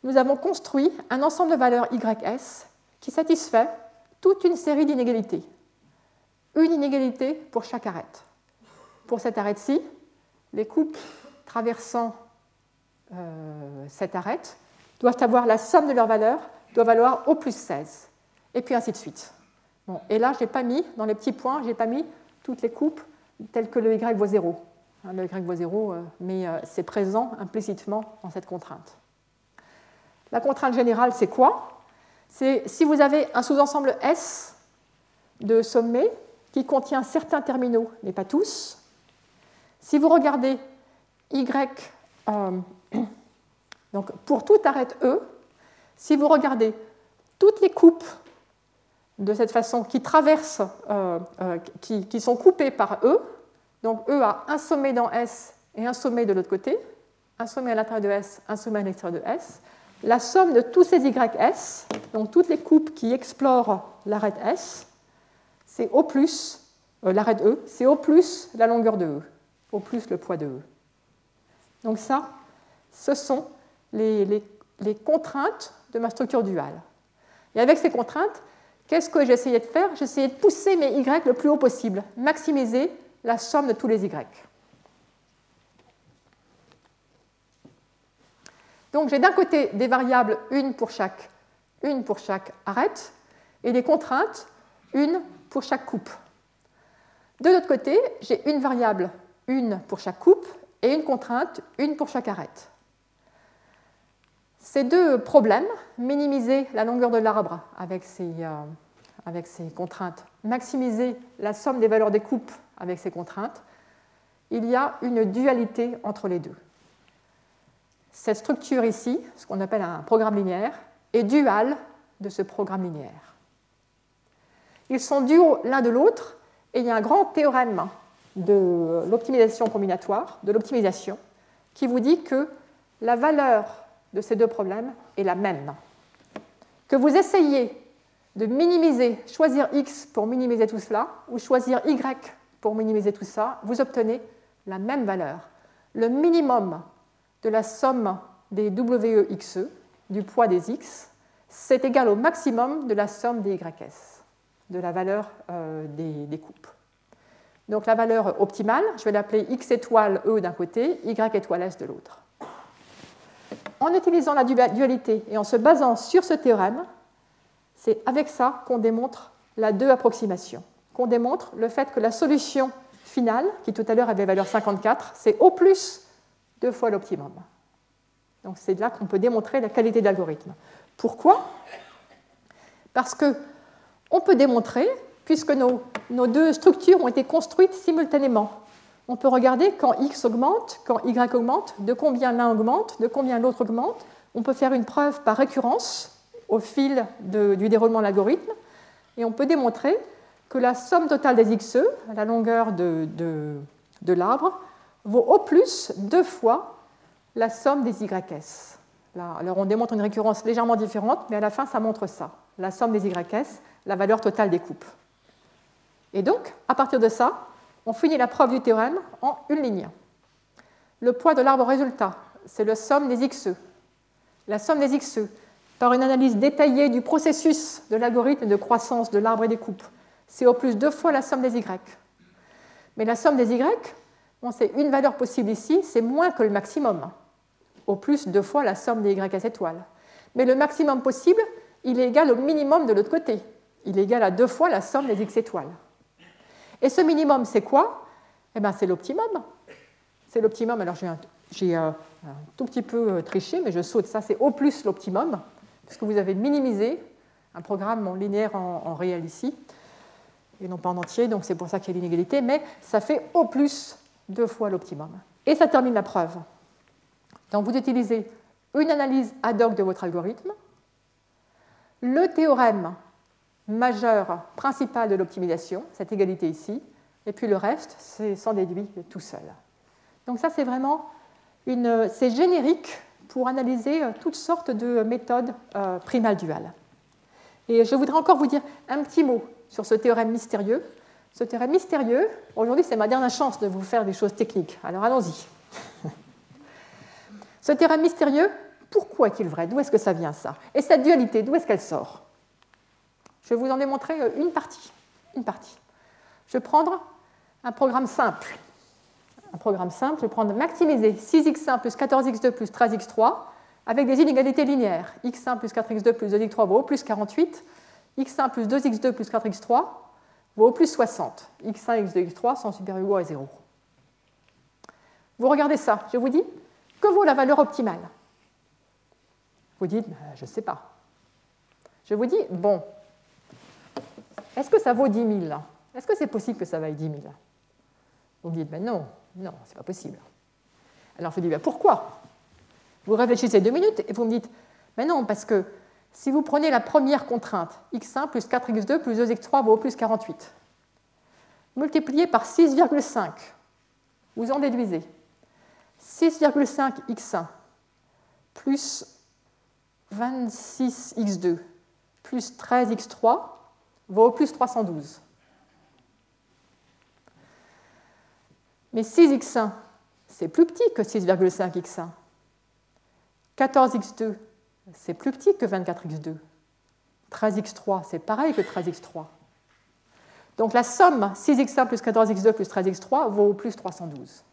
nous avons construit un ensemble de valeurs YS qui satisfait toute une série d'inégalités. Une inégalité pour chaque arête. Pour cette arête-ci, les coupes traversant euh, cette arête doivent avoir la somme de leurs valeurs, doit valoir au plus 16. Et puis ainsi de suite. Et là, je n'ai pas mis, dans les petits points, je n'ai pas mis toutes les coupes telles que le y vaut 0. Hein, le y vaut 0, euh, mais euh, c'est présent implicitement dans cette contrainte. La contrainte générale, c'est quoi? C'est si vous avez un sous-ensemble S de sommets qui contient certains terminaux, mais pas tous. Si vous regardez Y, euh, donc pour toute arête E, si vous regardez toutes les coupes de cette façon qui traversent, euh, euh, qui, sont coupées par E, donc E a un sommet dans S et un sommet de l'autre côté, un sommet à l'intérieur de S, un sommet à l'extérieur de S, la somme de tous ces YS, donc toutes les coupes qui explorent l'arête S, c'est O plus, euh, l'arête E, c'est O plus la longueur de E, O plus le poids de E. Donc ça, ce sont les, contraintes de ma structure duale. Et avec ces contraintes, qu'est-ce que j'essayais de faire? J'essayais de pousser mes y le plus haut possible, maximiser la somme de tous les y. Donc j'ai d'un côté des variables, une pour chaque, une pour chaque arête, et des contraintes, une pour chaque coupe. De l'autre côté, j'ai une variable, une pour chaque coupe, et une contrainte, une pour chaque arête. Ces deux problèmes, minimiser la longueur de l'arbre avec, euh, avec ces contraintes, maximiser la somme des valeurs des coupes avec ces contraintes, il y a une dualité entre les deux. Cette structure ici, ce qu'on appelle un programme linéaire, est duale de ce programme linéaire. Ils sont duaux l'un de l'autre et il y a un grand théorème de l'optimisation combinatoire, de l'optimisation, qui vous dit que la valeur de ces deux problèmes est la même. Que vous essayez de minimiser, choisir x pour minimiser tout cela, ou choisir y pour minimiser tout ça, vous obtenez la même valeur. Le minimum de la somme des WEXE, du poids des x, c'est égal au maximum de la somme des YS, de la valeur euh, des, coupes. Donc la valeur optimale, je vais l'appeler x étoile E d'un côté, y étoile S de l'autre. En utilisant la dualité et en se basant sur ce théorème, c'est avec ça qu'on démontre la deux approximation, qu'on démontre le fait que la solution finale, qui tout à l'heure avait valeur 54, c'est au plus deux fois l'optimum. Donc c'est là qu'on peut démontrer la qualité de l'algorithme. Pourquoi? Parce que on peut démontrer, puisque nos, nos, deux structures ont été construites simultanément, on peut regarder quand x augmente, quand y augmente, de combien l'un augmente, de combien l'autre augmente. On peut faire une preuve par récurrence au fil du déroulement de l'algorithme, et on peut démontrer que la somme totale des xe, la longueur de, l'arbre, vaut au plus deux fois la somme des YS. Alors on démontre une récurrence légèrement différente, mais à la fin, ça montre ça. La somme des YS, la valeur totale des coupes. Et donc, à partir de ça, on finit la preuve du théorème en une ligne. Le poids de l'arbre résultat, c'est la somme des XE. La somme des XE, par une analyse détaillée du processus de l'algorithme de croissance de l'arbre et des coupes, c'est au plus deux fois la somme des Y. Mais la somme des Y, c'est une valeur possible ici, c'est moins que le maximum, au plus deux fois la somme des YS étoiles. Mais le maximum possible, il est égal au minimum de l'autre côté. Il est égal à deux fois la somme des X étoiles. Et ce minimum, c'est quoi? Eh bien, c'est l'optimum. C'est l'optimum. Alors, j'ai un, tout petit peu euh, triché, mais je saute ça. C'est au plus l'optimum, puisque vous avez minimisé un programme en linéaire en réel ici, et non pas en entier, donc c'est pour ça qu'il y a l'inégalité, mais ça fait au plus deux fois l'optimum. Et ça termine la preuve. Donc vous utilisez une analyse ad hoc de votre algorithme, le théorème majeur principal de l'optimisation, cette égalité ici, et puis le reste, c'est sans déduit tout seul. Donc ça, c'est vraiment une, c'est générique pour analyser toutes sortes de méthodes euh, primales duales. Et je voudrais encore vous dire un petit mot sur ce théorème mystérieux ce théorème mystérieux, aujourd'hui c'est ma dernière chance de vous faire des choses techniques, alors allons-y. *laughs* Ce théorème mystérieux, pourquoi est-il vrai? D'où est-ce que ça vient ça? Et cette dualité, d'où est-ce qu'elle sort? Je vous en démontrer euh, une partie. Une partie. Je vais prendre un programme simple. Un programme simple, je vais prendre maximiser 6x1 plus 14x2 plus 13x3 avec des inégalités linéaires. x1 plus 4x2 plus 2x3 vaut plus 48, x1 plus 2x2 plus 4x3 vaut au plus 60. x1 et x2, x3 sont supérieurs à 0. Vous regardez ça, je vous dis, que vaut la valeur optimale Vous dites, ben, je ne sais pas. Je vous dis, bon, est-ce que ça vaut 10 000 Est-ce que c'est possible que ça vaille 10 000 Vous me dites, ben non, non, c'est pas possible. Alors je dis, ben pourquoi? Vous réfléchissez deux minutes et vous me dites, mais non, parce que si vous prenez la première contrainte, x1 plus 4x2 plus 2x3 vaut plus 48, multiplié par 6,5, vous en déduisez. 6,5 x1 plus 26x2 plus 13x3 vaut au plus 312. Mais 6x1, c'est plus petit que 6,5x1. 14x2, c'est plus petit que 24x2. 13x3, c'est pareil que 13x3. Donc la somme 6x1 plus 14x2 plus 13x3 vaut plus 312.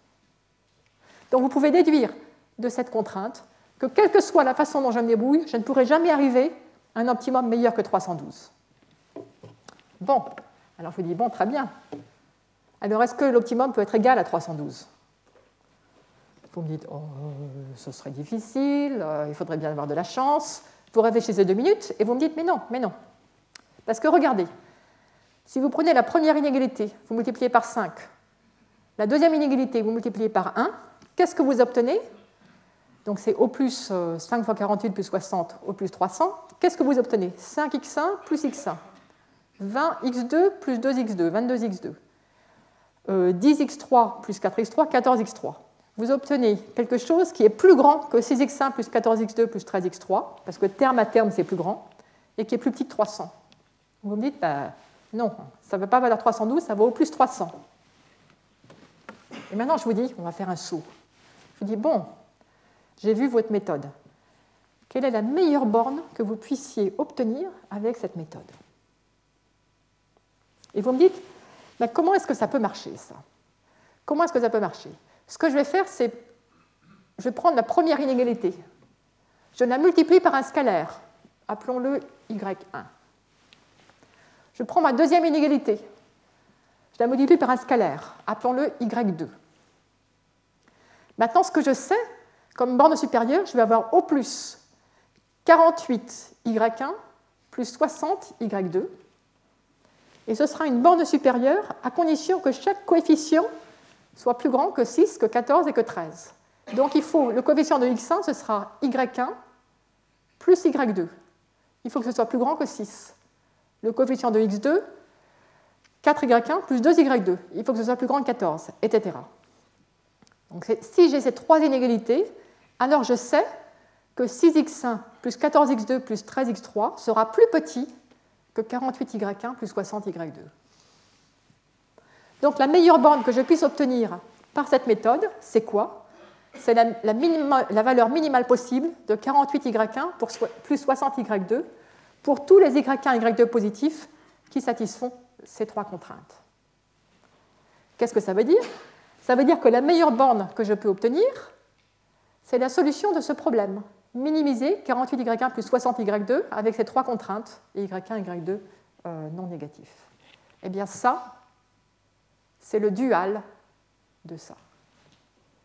Donc vous pouvez déduire de cette contrainte que quelle que soit la façon dont je me débrouille, je ne pourrai jamais arriver à un optimum meilleur que 312. Bon, alors je vous dis, bon, très bien. Alors est-ce que l'optimum peut être égal à 312 Vous me dites, oh, ce serait difficile, euh, il faudrait bien avoir de la chance. Vous réfléchissez deux minutes et vous me dites, mais non, mais non. Parce que regardez, si vous prenez la première inégalité, vous multipliez par 5, la deuxième inégalité, vous multipliez par 1, qu'est-ce que vous obtenez? Donc c'est au plus 5 euh, fois 48 plus 60 au plus 300. Qu'est-ce que vous obtenez? 5x1 plus x1. 20x2 plus 2x2, 22x2. 10x3 plus 4x3, 14x3. Vous obtenez quelque chose qui est plus grand que 6x1 plus 14x2 plus 13x3, parce que terme à terme c'est plus grand, et qui est plus petit que 300. Vous me dites, bah, non, ça ne va pas valoir 312, ça vaut au plus 300. Et maintenant, je vous dis, on va faire un saut. Je vous dis, bon, j'ai vu votre méthode. Quelle est la meilleure borne que vous puissiez obtenir avec cette méthode? Et vous me dites, comment est-ce que ça peut marcher, ça? Comment est-ce que ça peut marcher? Ce que je vais faire, c'est, je vais prendre la première inégalité. Je la multiplie par un scalaire. Appelons-le y1. Je prends ma deuxième inégalité. Je la modifie par un scalaire. Appelons-le y2. Maintenant, ce que je sais, comme borne supérieure, je vais avoir au plus 48y1 plus 60y2. Et ce sera une borne supérieure à condition que chaque coefficient soit plus grand que 6, que 14 et que 13. Donc il faut, le coefficient de x1, ce sera y1 plus y2. Il faut que ce soit plus grand que 6 le coefficient de x2, 4y1 plus 2y2. Il faut que ce soit plus grand que 14, etc. Donc si j'ai ces trois inégalités, alors je sais que 6x1 plus 14x2 plus 13x3 sera plus petit que 48y1 plus 60y2. Donc la meilleure borne que je puisse obtenir par cette méthode, c'est quoi? C'est la, valeur minimale possible de 48y1 plus 60y2 pour tous les y1 et y2 positifs qui satisfont ces trois contraintes. Qu'est-ce que ça veut dire? Ça veut dire que la meilleure borne que je peux obtenir, c'est la solution de ce problème. Minimiser 48y1 plus 60y2 avec ces trois contraintes, y1 et y2 euh, non négatifs. Eh bien ça, c'est le dual de ça.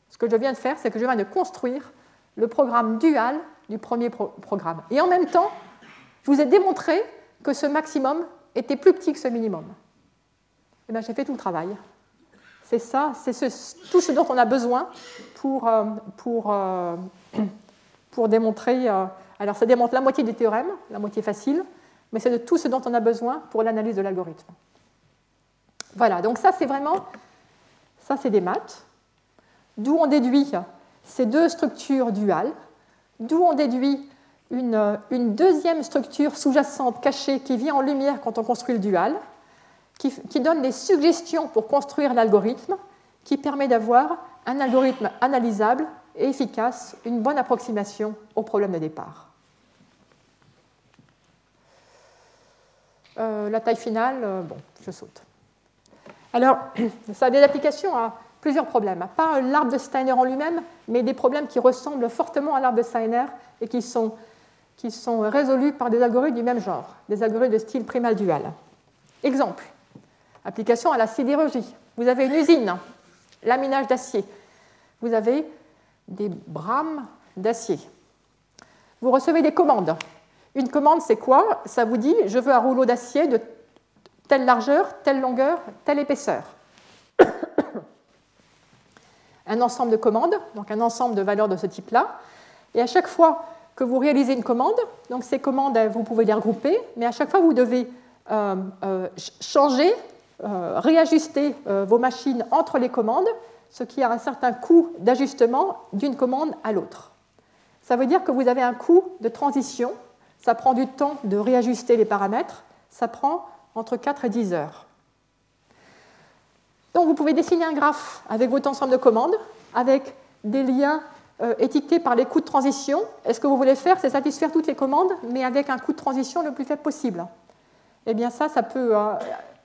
Ce que je viens de faire, c'est que je viens de construire le programme dual du premier programme. Et en même temps, je vous ai démontré que ce maximum était plus petit que ce minimum. Eh j'ai fait tout le travail. C'est ça, c'est tout ce dont on a besoin pour, euh, pour, euh, pour démontrer. Euh, alors, ça démontre la moitié du théorème, la moitié facile, mais c'est de tout ce dont on a besoin pour l'analyse de l'algorithme. Voilà, donc ça, c'est vraiment. Ça, c'est des maths. D'où on déduit ces deux structures duales, d'où on déduit une, deuxième structure sous-jacente cachée qui vient en lumière quand on construit le dual, qui, donne des suggestions pour construire l'algorithme, qui permet d'avoir un algorithme analysable et efficace, une bonne approximation au problème de départ. Euh, la taille finale, euh, bon, je saute. Alors, *clears throat* ça a des applications à plusieurs problèmes. Pas l'arbre de Steiner en lui-même, mais des problèmes qui ressemblent fortement à l'arbre de Steiner et qui sont qui sont résolus par des algorithmes du même genre, des algorithmes de style primal dual. Exemple, application à la sidérurgie. Vous avez une usine, laminage d'acier. Vous avez des brames d'acier. Vous recevez des commandes. Une commande, c'est quoi? Ça vous dit, je veux un rouleau d'acier de telle largeur, telle longueur, telle épaisseur. *coughs* un ensemble de commandes, donc un ensemble de valeurs de ce type-là. Et à chaque fois que vous réalisez une commande. Donc ces commandes, vous pouvez les regrouper, mais à chaque fois, vous devez euh, euh, changer, euh, réajuster vos machines entre les commandes, ce qui a un certain coût d'ajustement d'une commande à l'autre. Ça veut dire que vous avez un coût de transition. Ça prend du temps de réajuster les paramètres. Ça prend entre 4 et 10 heures. Donc vous pouvez dessiner un graphe avec votre ensemble de commandes, avec des liens euh, étiquetés par les coûts de transition. Et ce que vous voulez faire, c'est satisfaire toutes les commandes, mais avec un coût de transition le plus faible possible. Eh bien ça, ça peut, euh,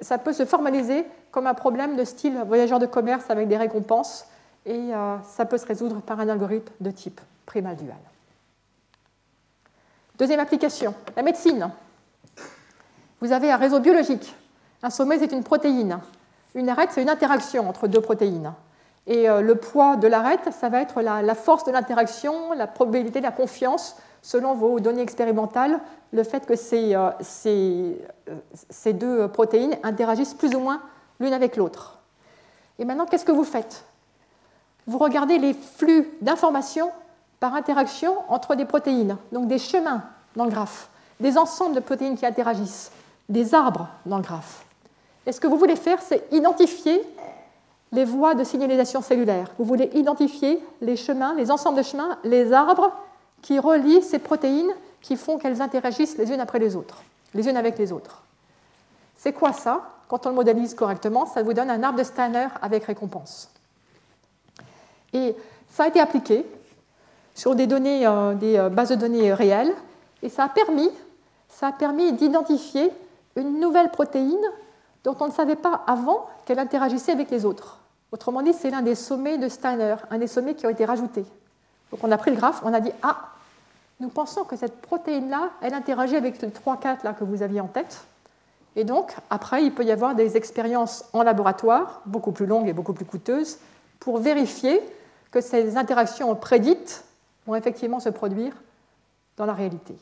ça peut se formaliser comme un problème de style voyageur de commerce avec des récompenses, et euh, ça peut se résoudre par un algorithme de type primal dual. Deuxième application, la médecine. Vous avez un réseau biologique. Un sommet, c'est une protéine. Une arête, c'est une interaction entre deux protéines. Et euh, le poids de l'arête, ça va être la, force de l'interaction, la probabilité, la confiance, selon vos données expérimentales, le fait que ces, euh, euh, ces deux protéines interagissent plus ou moins l'une avec l'autre. Et maintenant, qu'est-ce que vous faites? Vous regardez les flux d'informations par interaction entre des protéines, donc des chemins dans le graphe, des ensembles de protéines qui interagissent, des arbres dans le graphe. Et ce que vous voulez faire, c'est identifier les voies de signalisation cellulaire. Vous voulez identifier les chemins, les ensembles de chemins, les arbres qui relient ces protéines qui font qu'elles interagissent les unes après les autres, les unes avec les autres. C'est quoi ça? Quand on le modélise correctement, ça vous donne un arbre de Steiner avec récompense. Et ça a été appliqué sur des, données, euh, des euh, bases de données réelles, et ça a permis, ça a permis d'identifier une nouvelle protéine dont on ne savait pas avant qu'elle interagissait avec les autres. Autrement dit, c'est l'un des sommets de Steiner, un des sommets qui ont été rajoutés. Donc on a pris le graphe, on a dit Ah, nous pensons que cette protéine-là, elle interagit avec le 3-4 là, que vous aviez en tête. Et donc, après, il peut y avoir des expériences en laboratoire, beaucoup plus longues et beaucoup plus coûteuses, pour vérifier que ces interactions prédites vont effectivement se produire dans la réalité.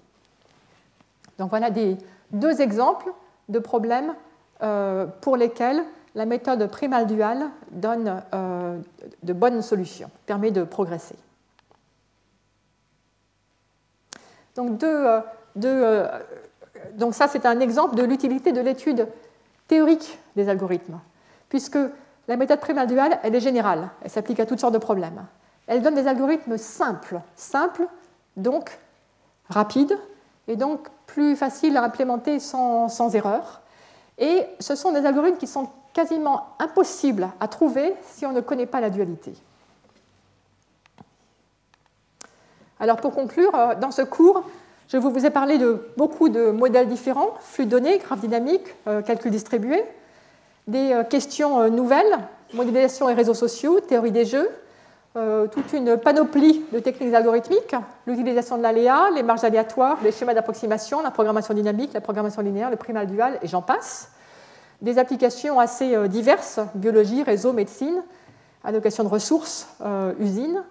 Donc voilà des, deux exemples de problèmes euh, pour lesquels la méthode primal dual donne euh, de bonnes solutions, permet de progresser. Donc, euh, donc ça, c'est un exemple de l'utilité de l'étude théorique des algorithmes, puisque la méthode primal dual, elle est générale, elle s'applique à toutes sortes de problèmes. Elle donne des algorithmes simples, simples, donc rapides, et donc plus faciles à implémenter sans erreur, et ce sont des algorithmes qui sont quasiment impossibles à trouver si on ne connaît pas la dualité. Alors pour conclure, euh, dans ce cours, je vous ai parlé de beaucoup de modèles différents, flux de données, graphes dynamiques, euh, calcul distribué, des euh, questions nouvelles, modélisation et réseaux sociaux, théorie des jeux, toute une panoplie de techniques algorithmiques, l'utilisation de l'aléa, les marges aléatoires, les schémas d'approximation, la programmation dynamique, la programmation linéaire, le primal dual, et j'en passe. Des applications assez diverses, biologie, réseau, médecine, allocation de ressources, usines.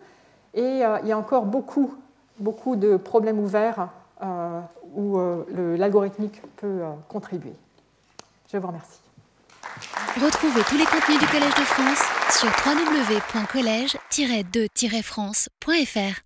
Et euh, il y a encore beaucoup, beaucoup de problèmes ouverts où l'algorithmique peut contribuer. Je vous remercie. Retrouvez tous les contenus du Collège de France sur www.colège-2-france.fr.